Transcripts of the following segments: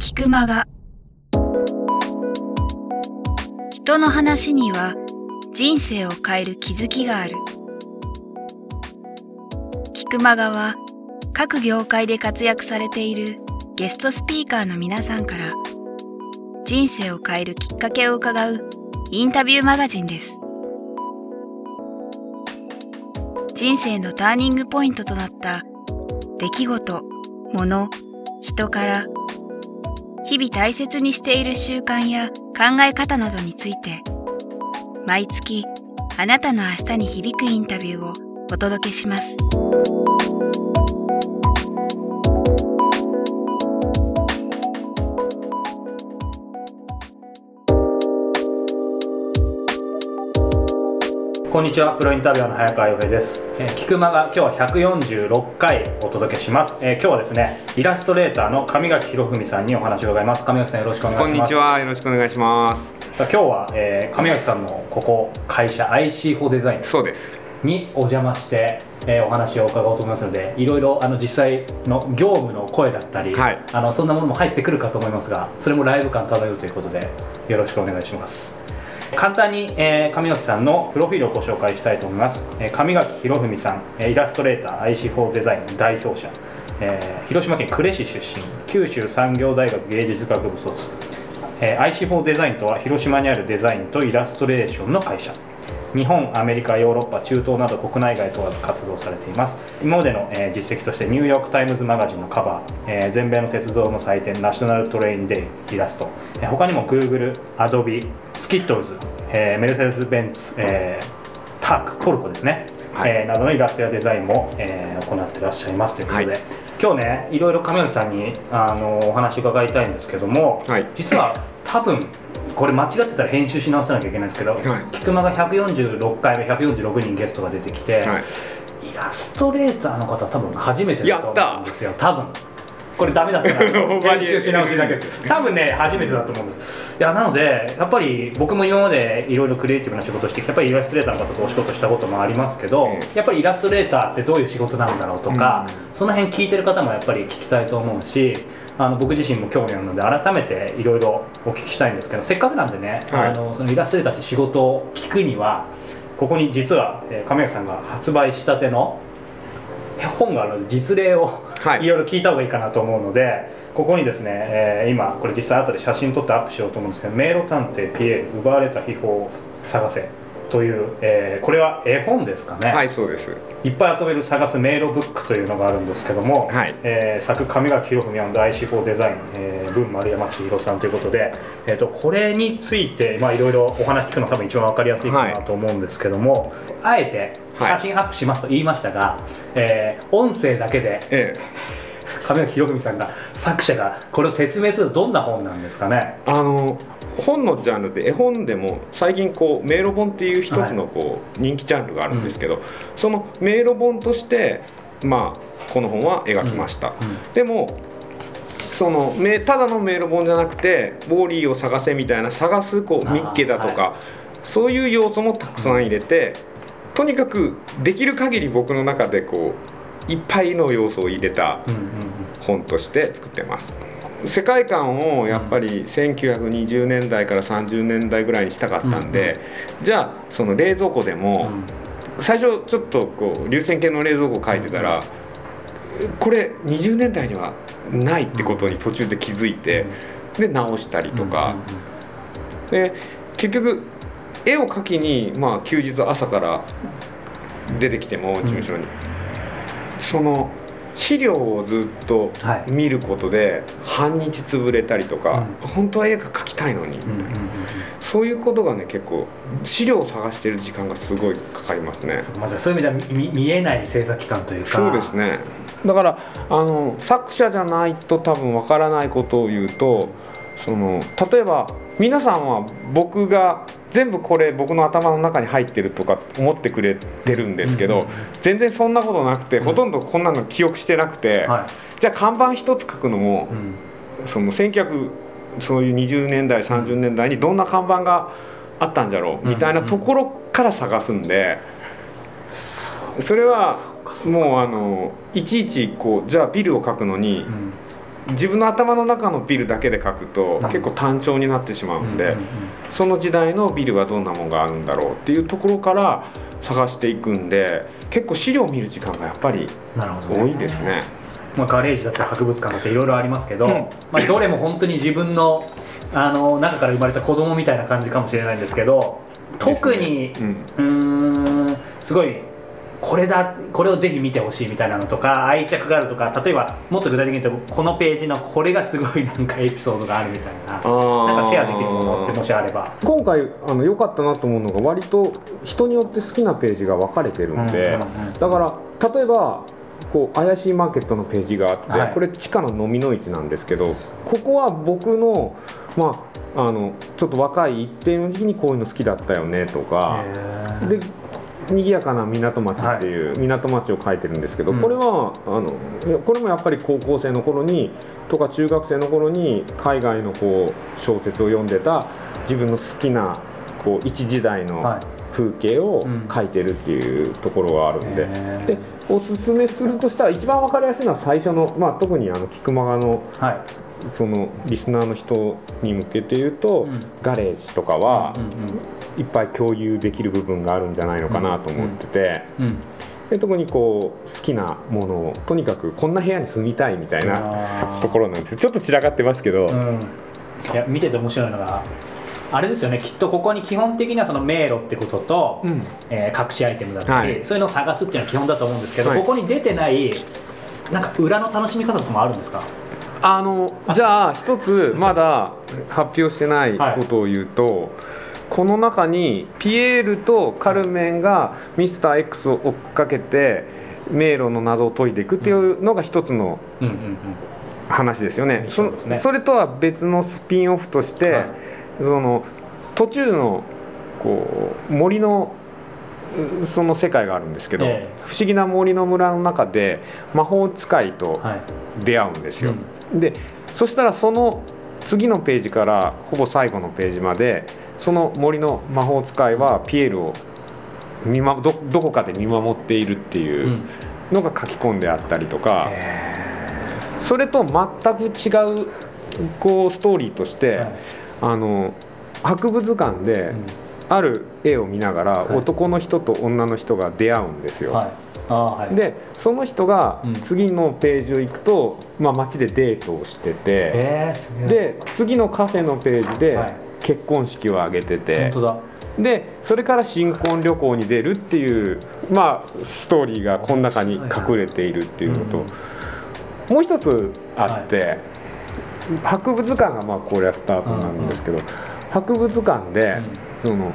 聞く間が人の話には人生を変える気づきがある。聞く間がは各業界で活躍されているゲストスピーカーの皆さんから人生を変えるきっかけを伺うインタビューマガジンです。人生のターニングポイントとなった出来事、物、人から日々大切にしている習慣や考え方などについて毎月あなたの明日に響くインタビューをお届けします。こんにちは。プロインタビュアーの早川洋平です、えー、菊間が今日は146回お届けします、えー、今日はですねイラストレーターの上垣博文さんにお話を伺います。上垣さんよろしくお願いします。こんにちは。よろしくお願いします。さあ今日は、えー、上垣さんのここ会社 IC4 デザインそうです。にお邪魔して、えー、お話を伺おうと思いますのでいろいろあの実際の業務の声だったり、はい、あのそんなものも入ってくるかと思いますがそれもライブ感漂うということでよろしくお願いします簡単に、えー、上垣さんのプロフィールをご紹介したいと思います、えー、上垣博文さん、イラストレーター IC4 デザイン代表者、えー、広島県呉市出身九州産業大学芸術学部卒、えー、IC4 デザインとは広島にあるデザインとイラストレーションの会社。日本、アメリカ、ヨーロッパ、中東など国内外問わず活動されています。今までの、えー、実績としてニューヨーク・タイムズ・マガジンのカバー、えー、全米の鉄道の祭典ナショナルトレインデイイラスト、えー、他にも Google、Adobe、スキットルズ、えー、メルセデス・ベンツ、えー、ターク、トルコですね、はい、えー、などのイラストやデザインも、えー、行ってらっしゃいますということで、はい、今日ねいろいろ亀内さんにあのお話伺いたいんですけども、はい、実は多分これ間違ってたら編集し直さなきゃいけないんですけど、はい、菊間が146回目146人ゲストが出てきて、はい、イラストレーターの方多分初めてだと思うんですよ。多分これダメだったら編集し直しだけ。多分ね初めてだと思うんです。いやなのでやっぱり僕も今までいろいろクリエイティブな仕事してやっぱりイラストレーターの方とお仕事したこともありますけど、やっぱりイラストレーターってどういう仕事なんだろうとか、うん、その辺聞いてる方もやっぱり聞きたいと思うしあの僕自身も興味あるので改めていろいろお聞きしたいんですけどせっかくなんでね、はい、あのそのイラストレーターって仕事を聞くにはここに実は、えー、亀谷さんが発売したての本があるので実例を、はい、いろいろ聞いた方がいいかなと思うのでここにですね、えー、今これ実際後で写真撮ってアップしようと思うんですけど「迷路探偵ピエール奪われた秘宝を探せ」という、えー、これは絵本ですかね。はいそうです。いっぱい遊べる探す迷路ブックというのがあるんですけども、はい、えー、作上垣博文 &IC4 デザイン、えー、文丸山千尋さんということで、えーと、これについていろいろお話聞くの多分一番分かりやすいかなと思うんですけども、はい、あえて写真アップしますと言いましたが、はい、えー、音声だけで、ええ。上垣博文さんが作者がこれを説明するとどんな本なんですかね。あの本のジャンルで絵本でも最近こう迷路本っていう一つのこう人気ジャンルがあるんですけど、その迷路本としてまあこの本は描きました、でもそのただの迷路本じゃなくてウォーリーを探せみたいな探すこうミッケだとか、そういう要素もたくさん入れてとにかくできる限り僕の中でこういっぱいの要素を入れた本として作ってます。世界観をやっぱり1920年代から30年代ぐらいにしたかったんで、じゃあその冷蔵庫でも、最初ちょっとこう流線形の冷蔵庫を書いてたら、これ20年代にはないってことに途中で気づいて、で直したりとか、で結局絵を描きに、まあ、休日朝から出てきても事務所に、その資料をずっと見ることで半日潰れたりとか、うん、本当は絵が描きたいのに、うんうんうん、そういうことがね結構資料を探してる時間がすごいかかりますね。まずそういう意味では見見えない制作期間というか。そうですね。だからあの作者じゃないと多分わからないことを言うとその例えば皆さんは僕が全部これ僕の頭の中に入ってるとか思ってくれてるんですけど、全然そんなことなくて、ほとんどこんなの記憶してなくて、じゃあ看板一つ書くのも、その1900そういう20年代30年代にどんな看板があったんじゃろうみたいなところから探すんでそれはもうあのいちいちこうじゃあビルを書くのに、うん、自分の頭の中のビルだけで書くと、結構単調になってしまうんで、その時代のビルはどんなもんがあるんだろうっていうところから探していくんで結構資料を見る時間がやっぱり多いですね。まあ、ガレージだったり博物館だったりいろいろありますけど、うん、まあ、どれも本当に自分のあの中から生まれた子供みたいな感じかもしれないんですけど特に、うん、んすごいこれだこれをぜひ見てほしいみたいなのとか愛着があるとか例えばもっと具体的に言うとこのページのこれがすごいなんかエピソードがあるみたいななんかシェアできるものってもしあれば。今回あの良かったなと思うのが割と人によって好きなページが分かれてるんで、だから例えばこう怪しいマーケットのページがあって、はい、これ地下の飲みの市なんですけどここは僕のまああのちょっと若い一定の時期にこういうの好きだったよねとかで賑やかな港町っていう港町を書いてるんですけど、はい、これはあのこれもやっぱり高校生の頃にとか中学生の頃に海外のこう小説を読んでた自分の好きなこう一時代の風景を描いてるっていうところがあるんで。うん、でおすすめするとしたら一番分かりやすいのは最初の、まあ、特にあの菊間がの、はい、そのリスナーの人に向けて言うと、うん、ガレージとかは、いっぱい共有できる部分があるんじゃないのかなと思ってて。で特にこう好きなものをとにかくこんな部屋に住みたいみたいなところなんです。ちょっと散らかってますけど、うん、いや見てて面白いのがあれですよね。きっとここに基本的にはその迷路ってことと、うん、えー、隠しアイテムだったり、はい、そういうのを探すっていうのは基本だと思うんですけど、はい、ここに出てないなんか裏の楽しみ方とかもあるんですか？あのじゃあ一つまだ発表してないことを言うと、はい、この中にピエールとカルメンがミスター X を追っかけて迷路の謎を解いていくっていうのが一つの話ですよね。そそれとは別のスピンオフとして、その途中のこう森のその世界があるんですけど、えー、不思議な森の村の中で魔法使いと出会うんですよ、はいうん、でそしたらその次のページからほぼ最後のページまでその森の魔法使いはピエールを見、ま、どどこかで見守っているっていうのが書き込んであったりとか、うん、それと全く違うこうストーリーとして、はい。あの博物館である絵を見ながら男の人と女の人が出会うんですよ。はいはい、でその人が次のページを行くと、まあ、街でデートをしてて、で次のカフェのページで結婚式を挙げてて、はい、でそれから新婚旅行に出るっていう、まあ、ストーリーがこの中に隠れているっていうのと、もう一つあって。博物館がまあこれはスタートなんですけど、博物館で、その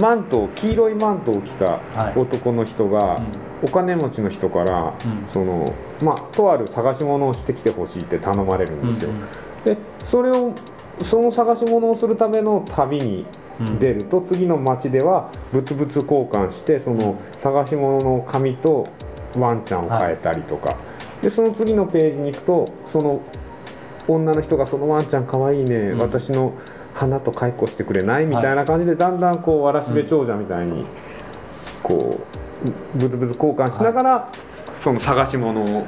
マント黄色いマントを着た男の人が、お金持ちの人から、そのまあ、とある探し物をしてきてほしいって頼まれるんですよ。でそれをその探し物をするための旅に出ると、次の町では物々交換してその探し物の紙とワンちゃんを変えたりとか、でその次のページに行くとその女の人がそのワンちゃんかわいいね、うん、私の花と解雇してくれないみたいな感じで、だんだんこうわらしべ長者みたいにこうブツブツ交換しながら、その探し物を。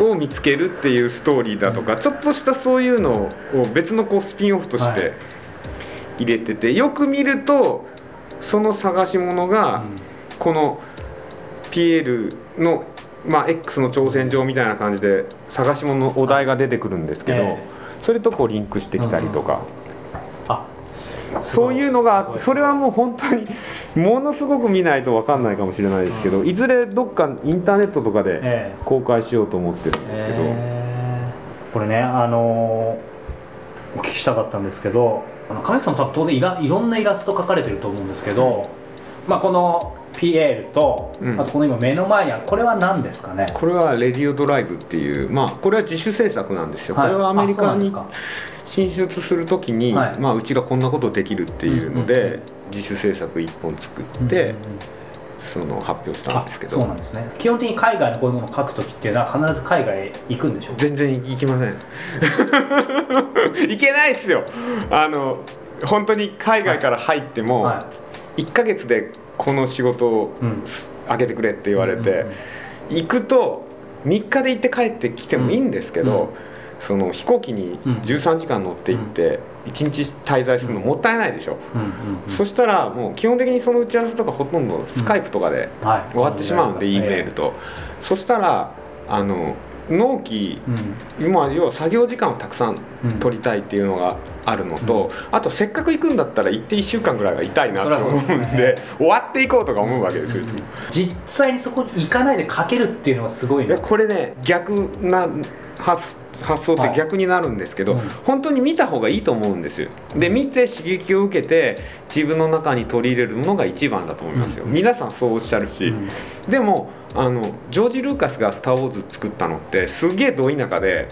を見つけるっていうストーリーだとか、ちょっとしたそういうのを別のこうスピンオフとして入れてて、よく見るとその探し物がこのピエールのまあ、X の挑戦状みたいな感じで探し物のお題が出てくるんですけど、えー、それとこうリンクしてきたりとか、うん、そういうのがあってそれはもう本当に ものすごく見ないと分かんないかもしれないですけど、うん、いずれどっかインターネットとかで公開しようと思ってるんですけど、え。ー、これねあのー、お聞きしたかったんですけど亀木さん多分当然いらいろんなイラスト描かれてると思うんですけど、まあ、このピエールと、うん、あとこの今目の前にあるこれは何ですかね？これはレディオドライブっていうまあこれは自主制作なんですよ、はい、これはアメリカに進出するときに、はい、まあ、うちがこんなことできるっていうので、うんうんうん、自主制作1本作って、うんうんうんその発表したんですけど。そうなんですね。基本的に海外のこういうものを書く時っていうのは必ず海外行くんでしょ？う全然行きません。行けないっすよ。あの本当に海外から入っても、はいはい、1か月でこの仕事を、うん、開けてくれって言われて、行くと3日で行って帰ってきてもいいんですけど、その飛行機に13時間乗って行って1日滞在するのもったいないでしょ、そしたらもう基本的にその打ち合わせとかほとんどスカイプとかで終わってしまうんで、E メールと、そしたらあの納期、うん、今要は作業時間をたくさん取りたいっていうのがあるのと、うん、あとせっかく行くんだったら行って1週間ぐらいは痛いなと思うんで、ね、終わっていこうとか思うわけですよ、うん、実際にそこに行かないでかけるっていうのはすごいね。これね逆な発発想って逆になるんですけど、はいうん、本当に見た方がいいと思うんですで見て刺激を受けて自分の中に取り入れるのが一番だと思いますよ、うん、皆さんそうおっしゃるし、うん、でもあのジョージ・ルーカスが「スター・ウォーズ」作ったのってすげえど田舎で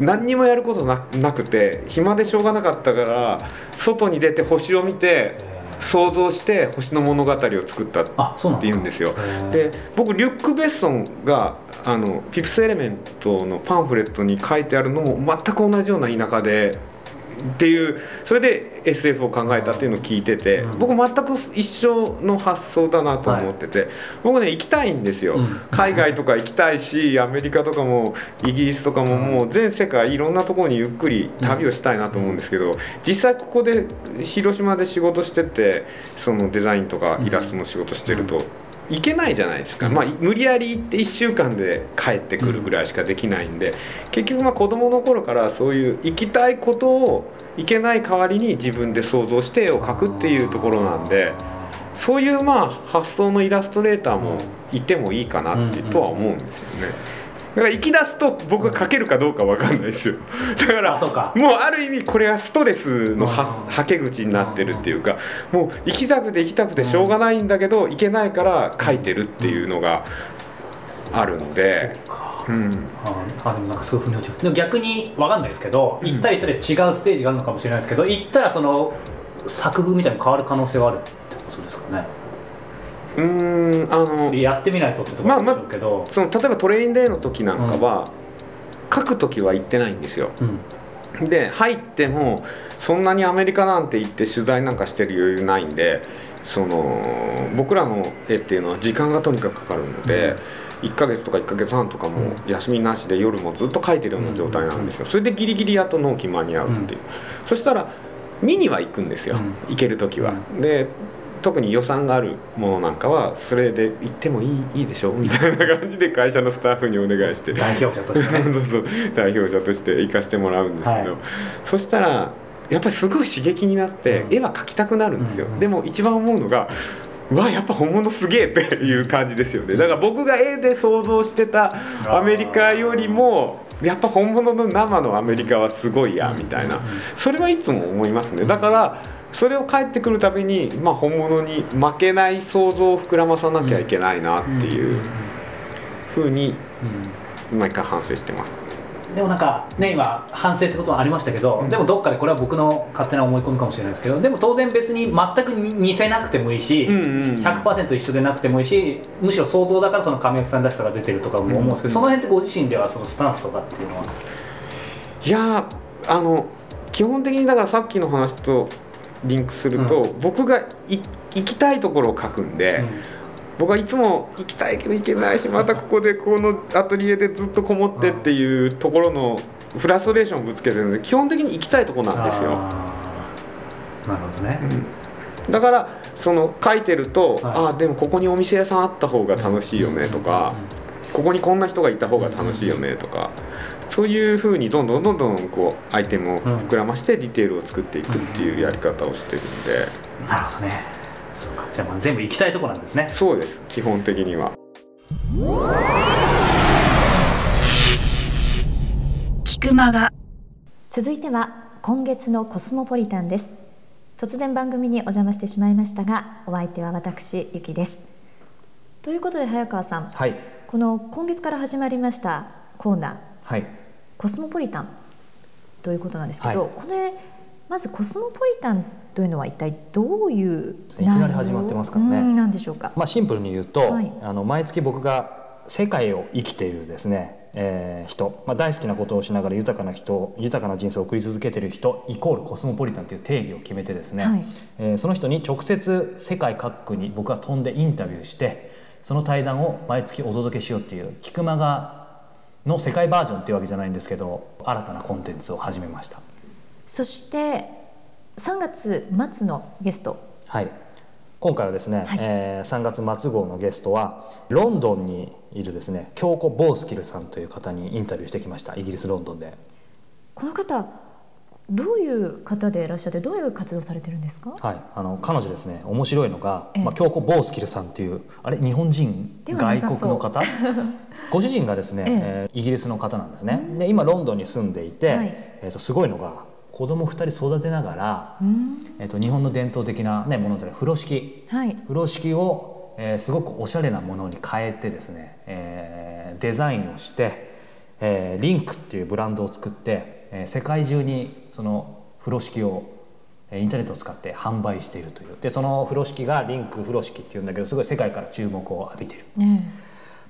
何にもやることなくて暇でしょうがなかったから外に出て星を見て想像して星の物語を作ったっていうんですよ。で僕リュック・ベッソンがあの「フィフス・エレメント」のパンフレットに書いてあるのも全く同じような田舎でっていうそれで SF を考えたっていうのを聞いてて、うん、僕全く一緒の発想だなと思ってて、はい、僕ね行きたいんですよ、うん、海外とか行きたいしアメリカとかもイギリスとかももう全世界いろんなところにゆっくり旅をしたいなと思うんですけど実際ここで広島で仕事しててそのデザインとかイラストの仕事してると。行けないじゃないですか、まあ、無理やり行って1週間で帰ってくるぐらいしかできないんで、結局まあ子どもの頃からそういう行きたいことを行けない代わりに自分で想像して絵を描くっていうところなんでそういうまあ発想のイラストレーターもいてもいいかなってとは思うんですよね。だから行き出すと僕が書けるかどうか分かんないですよ。だからもうある意味これはストレスのはけ口になってるっていうかもう行きたくて行きたくてしょうがないんだけど行けないから書いてるっていうのがあるんで。うん、あでもなんかそういうふうに落ちる。逆に分かんないですけど行ったり行ったり違うステージがあるのかもしれないですけど行ったらその作風みたいに変わる可能性はあるってことですかねうんあのやってみないとってところでしょうけど、まあまあ、その例えばトレインデーの時なんかは、うん、書く時は行ってないんですよ、うん、で入ってもそんなにアメリカなんて行って取材なんかしてる余裕ないんでその僕らの絵っていうのは時間がとにかくかかるので、うん、1ヶ月とか1ヶ月半とかも休みなしで夜もずっと描いてるような状態なんですよ。それでギリギリやっと納期間に合うっていう、そしたら見には行くんですよ、行ける時は。で特に予算があるものなんかはそれで行ってもいいいいでしょ？みたいな感じで会社のスタッフにお願いして。代表者として、ね、そうそう代表者として行かしてもらうんですけど、はい、そしたらやっぱりすごい刺激になって、絵は描きたくなるんですよ、うんうん、でも一番思うのがわやっぱ本物すげえっていう感じですよね。だから僕が絵で想像してたアメリカよりもやっぱ本物の生のアメリカはすごいやみたいな。それはいつも思いますね。だからそれを帰ってくるたびに、まあ、本物に負けない想像を膨らまさなきゃいけないなっていうふうに毎回反省してます。でもなんかね今反省ってことはありましたけど、うん、でもどっかでこれは僕の勝手な思い込みかもしれないですけどでも当然別に全く似せなくてもいいし、うんうんうん、100%一緒でなくてもいいしむしろ想像だからその神脇さんらしさが出てるとかも思うんですけど、その辺ってご自身ではそのスタンスとかっていうのは？いやあの基本的にだからさっきの話とリンクすると、うん、僕が行きたいところを書くんで、うん、僕はいつも行きたいけど行けないしまたここでこのアトリエでずっとこもってっていうところのフラストレーションをぶつけてるので基本的に行きたいとこなんですよ。なるほどね、うん、だからその書いてると、はい、ああでもここにお店屋さんあった方が楽しいよねとか、ここにこんな人がいた方が楽しいよねとか、そういうふうにどんどんどんどんこうアイテムを膨らましてディテールを作っていくっていうやり方をしてるんで、なるほどね。そうか。じゃあ全部行きたいとこなんですね。そうです。基本的には。菊間が。続いては今月のコスモポリタンです。突然番組にお邪魔してしまいましたがお相手は私ゆきです。ということで早川さん、はい、この今月から始まりましたコーナー、はい、コスモポリタン。ということなんですけど、はい、これまずコスモポリタンというのは一体どういういきなり始まってますからね。なんでしょうか。まあシンプルに言うと、はい、あの毎月僕が世界を生きているですね、えー、人、まあ、大好きなことをしながら豊かな人豊かな人生を送り続けている人イコールコスモポリタンという定義を決めてですね、はい、えー、その人に直接世界各国に僕は飛んでインタビューしてその対談を毎月お届けしようっていう菊間がの世界バージョンっていうわけじゃないんですけど新たなコンテンツを始めました。そして3月末のゲスト。はい。今回はですね、はい、えー、3月末号のゲストはロンドンにいるですね京子ボースキルさんという方にインタビューしてきました。イギリスロンドンで。この方どういう方でいらっしゃってどういう活動されてるんですか？はいあの彼女ですね面白いのが、まあ、京子ボースキルさんっていうあれ日本人外国の方？ご主人がですね、ええ。ー、イギリスの方なんですね。で今ロンドンに住んでいて、はい、えー、とすごいのが子供2人育てながら、えー、と日本の伝統的な、ね、もので風呂敷、はい、風呂敷を、えー、すごくおしゃれなものに変えてですね、えー、デザインをして、えー、リンクっていうブランドを作って、えー、世界中にその風呂敷をインターネットを使って販売しているという。でその風呂敷がリンク風呂敷っていうんだけどすごい世界から注目を浴びている、うん、ま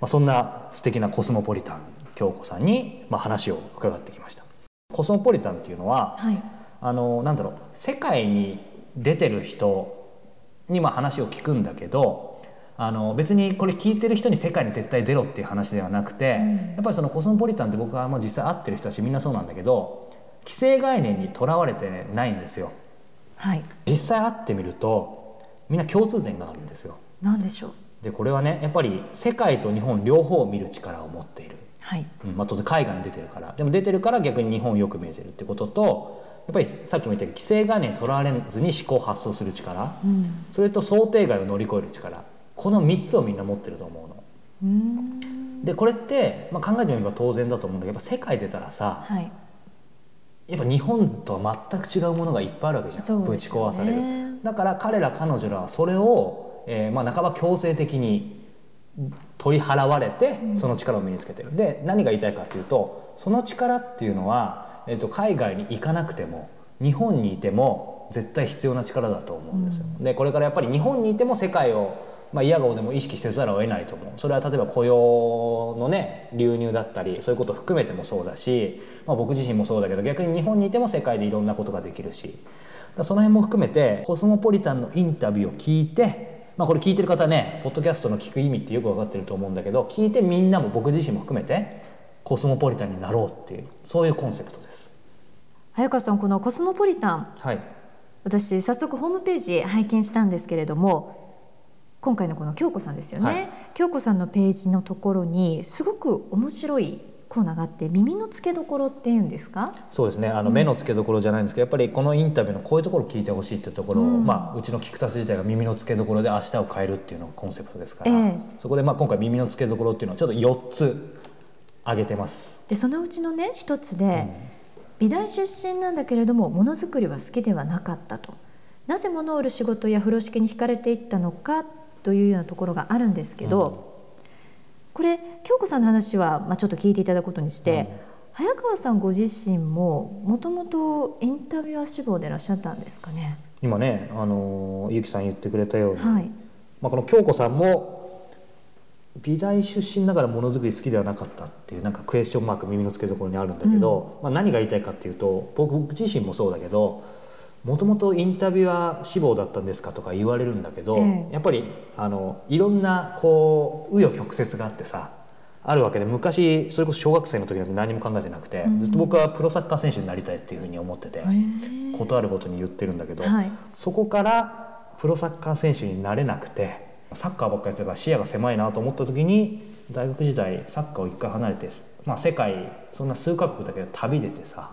あ、そんな素敵なコスモポリタン京子さんに、まあ、話を伺ってきました。コスモポリタンっていうのは、はい、あのなんだろう世界に出てる人にまあ話を聞くんだけどあの別にこれ聞いてる人に世界に絶対出ろっていう話ではなくて、うん、やっぱりそのコスモポリタンって僕はまあ実際会ってる人たちみんなそうなんだけど既成概念にとらわれてないんですよ。はい、実際会ってみるとみんな共通点があるんですよ。何でしょう？でこれはねやっぱり世界と日本両方を見る力を持っている。はい。うんまあ、当然海外に出てるから。でも出てるから逆に日本をよく見えてるってこととやっぱりさっきも言ったように既成概念にとらわれずに思考発想する力、うん、それと想定外を乗り越える力この3つをみんな持ってると思うの。うんでこれって、まあ、考えてみれば当然だと思うんだけどやっぱ世界出たらさ、はい、やっぱ日本とは全く違うものがいっぱいあるわけじゃん、ね、ぶち壊される。だから彼ら彼女らはそれを、えーまあ、半ば強制的に取り払われてその力を身につけてる。で何が言いたいかというとその力っていうのは、えー、と海外に行かなくても日本にいても絶対必要な力だと思うんですよ。でこれからやっぱり日本にいても世界をまあ、嫌顔でも意識せざるを得ないと思う。それは例えば雇用のね流入だったりそういうことを含めてもそうだし、まあ、僕自身もそうだけど逆に日本にいても世界でいろんなことができるし。その辺も含めてコスモポリタンのインタビューを聞いてまあ、これ聞いてる方ねポッドキャストの聞く意味ってよく分かってると思うんだけど聞いてみんなも僕自身も含めてコスモポリタンになろうっていうそういうコンセプトです。早川さんこのコスモポリタン、はい、私早速ホームページ拝見したんですけれども今回のこの京子さんですよね、はい、京子さんのページのところにすごく面白いコーナーがあって耳の付けどころっていうんですか？そうですね。あの、目の付けどころじゃないんですけどやっぱりこのインタビューのこういうところを聞いてほしいっていうところを、うん。まあ、うちの菊田自体が耳の付けどころで明日を変えるっていうのがコンセプトですから、えー、そこでまあ今回耳の付けどころっていうのをちょっと4つ挙げてます。でそのうちのね一つで、うん、美大出身なんだけれどもものづくりは好きではなかったと。なぜ物を売る仕事や風呂敷に惹かれていったのかというようなところがあるんですけど、これ京子さんの話は、まあ、ちょっと聞いていただくことにして、うん、早川さんご自身ももともとインタビュアー志望でいらっしゃったんですかね？今ねあのゆきさん言ってくれたように、はい、まあ、この京子さんも美大出身ながらものづくり好きではなかったっていうなんかクエスチョンマーク耳の付けどころにあるんだけど、うん、まあ、何が言いたいかっていうと僕自身もそうだけどもともとインタビュアー志望だったんですかとか言われるんだけど、えやっぱりあのいろんなこう紆余曲折があってさあるわけで昔それこそ小学生の時なんて何も考えてなくて、うん、ずっと僕はプロサッカー選手になりたいっていうふうに思ってて、ことあるごとに言ってるんだけど、はい、そこからプロサッカー選手になれなくてサッカーばっかりやってたから視野が狭いなと思った時に大学時代サッカーを一回離れて、まあ、世界そんな数カ国だけど旅出てさ。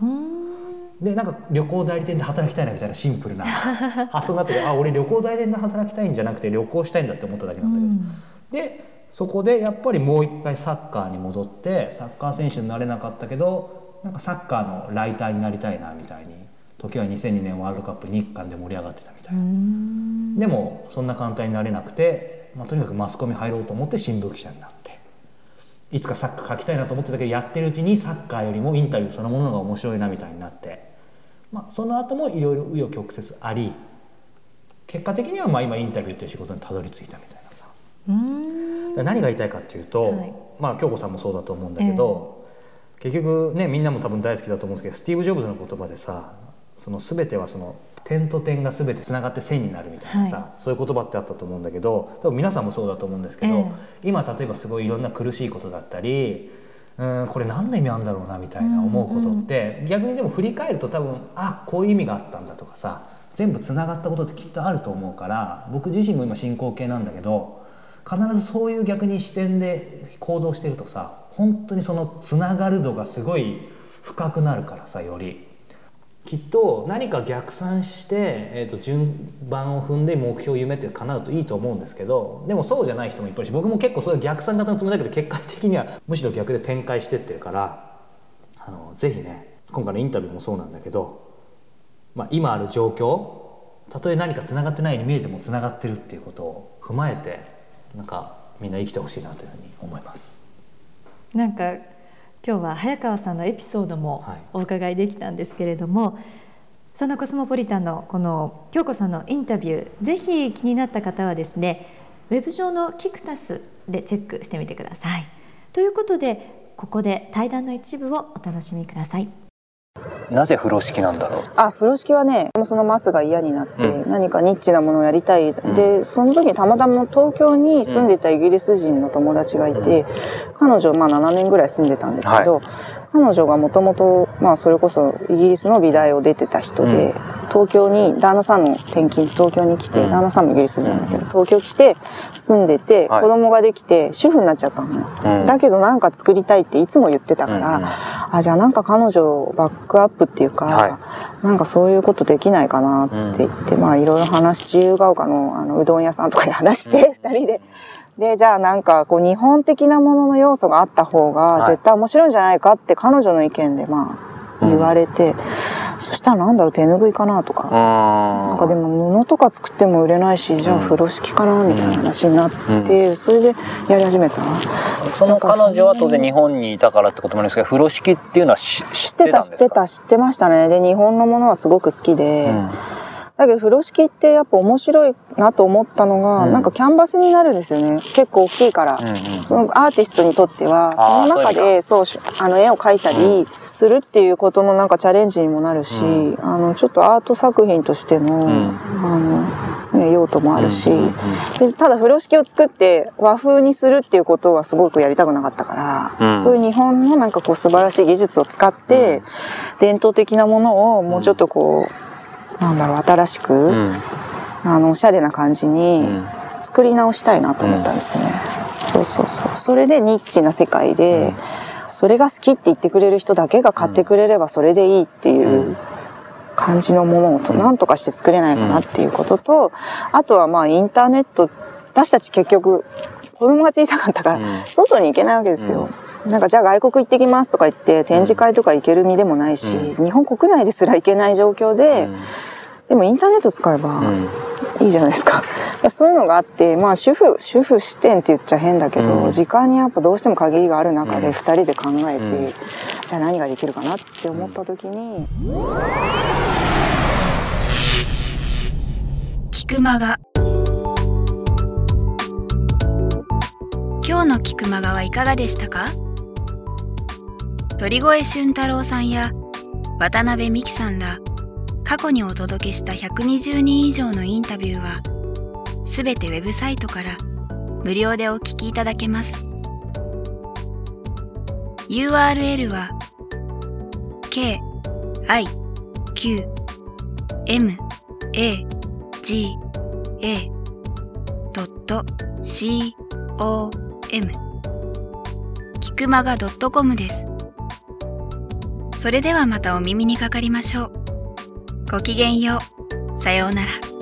でなんか旅行代理店で働きたいなみたいなシンプルな 発想になってあ俺旅行代理店で働きたいんじゃなくて旅行したいんだって思っただけなんだけど、うん、でそこでやっぱりもう一回サッカーに戻ってサッカー選手になれなかったけどなんかサッカーのライターになりたいなみたいに時は2002年ワールドカップ日韓で盛り上がってたみたいな。でもそんな簡単になれなくて、まあ、とにかくマスコミ入ろうと思って新聞記者になっていつかサッカー書きたいなと思ってたけどやってるうちにサッカーよりもインタビューそのものが面白いなみたいになって。まあ、その後もいろいろ紆余曲折あり結果的にはまあ今インタビューっていう仕事にたどり着いたみたいなさ。何が言いたいかっていうと、はい、まあ京子さんもそうだと思うんだけど、えー、結局ねみんなも多分大好きだと思うんですけどスティーブ・ジョブズの言葉でさその全てはその点と点が全てつながって線になるみたいなさ、はい、そういう言葉ってあったと思うんだけど多分皆さんもそうだと思うんですけど、えー、今例えばすごいいろんな苦しいことだったりうんこれ何の意味あるんだろうなみたいな思うことって、うんうん、逆にでも振り返ると多分あこういう意味があったんだとかさ全部つながったことってきっとあると思うから僕自身も今進行形なんだけど必ずそういう逆に視点で行動してるとさ本当にそのつながる度がすごい深くなるからさより。きっと何か逆算して、えー、と順番を踏んで目標夢って叶うといいと思うんですけどでもそうじゃない人もいっぱいいるし僕も結構そういう逆算型のつもりだけど結果的にはむしろ逆で展開してってるからあのぜひね今回のインタビューもそうなんだけど、まあ、今ある状況たとえ何かつながってないように見えてもつながってるっていうことを踏まえてなんかみんな生きてほしいなというふうに思います。なんか今日は早川さんのエピソードもお伺いできたんですけれども、はい、そんなコスモポリタンのこの京子さんのインタビューぜひ気になった方はですねウェブ上のキクタスでチェックしてみてください。ということでここで対談の一部をお楽しみください。なぜ風呂敷なんだろう？あ風呂敷はねそのマスが嫌になって、うん、何かニッチなものをやりたい、うん、でその時にたまたま東京に住んでたイギリス人の友達がいて、うん、彼女まあ7年ぐらい住んでたんですけど、はい、彼女がもともとまあそれこそイギリスの美大を出てた人で、東京に旦那さんの転勤で東京に来て、旦那さんもイギリス人だけど東京来て住んでて、子供ができて主婦になっちゃったのよ、だけどなんか作りたいっていつも言ってたから、あじゃあなんか彼女をバックアップっていうか、はい、なんかそういうことできないかなって言って、まあいろいろ話自由が丘のあのうどん屋さんとかに話して、二人で。で、じゃあなんかこう日本的なものの要素があった方が絶対面白いんじゃないかって彼女の意見でまあ言われて、うん、そしたらなんだろう手ぬぐいかなとか、なんかでも布とか作っても売れないし、じゃあ風呂敷かなみたいな話になって、うん、それでやり始めた。その彼女は当然日本にいたからってこともあるんですけど、風呂敷っていうのは知ってた知ってた、知ってましたね。で、日本のものはすごく好きで、うんだけど風呂敷ってやっぱ面白いなと思ったのが、うん、なんかキャンバスになるんですよね。結構大きいから、うんうん、そのアーティストにとってはその中でそうあの絵を描いたりするっていうことのなんかチャレンジにもなるし、うん、あのちょっとアート作品としての,、あのね、用途もあるし、でただ風呂敷を作って和風にするっていうことはすごくやりたくなかったから、そういう日本のなんかこう素晴らしい技術を使って、伝統的なものをもうちょっとこうなんだろう新しく、うん、あのおしゃれな感じに作り直したいなと思ったんですよね、うん、そうそうそう。それでニッチな世界で、うん、それが好きって言ってくれる人だけが買ってくれればそれでいいっていう感じのものをと何とかして作れないかなっていうこととあとはまあインターネット私たち結局子供が小さかったから外に行けないわけですよ、なんかじゃあ外国行ってきますとか言って展示会とか行ける身でもないし、日本国内ですら行けない状況で、でもインターネット使えばいいじゃないですか。そういうのがあって、まあ主婦、主婦視点って言っちゃ変だけど、うん、時間にやっぱどうしても限りがある中で2人で考えて、うん、じゃあ何ができるかなって思った時に。菊間が。今日の菊間がはいかがでしたか？鳥越俊太郎さんや渡辺美樹さんら過去にお届けした120人以上のインタビューはすべてウェブサイトから無料でお聞きいただけます。URL は k i q m a g a c o m キクマガ .com です。それではまたお耳にかかりましょう。ごきげんよう。さようなら。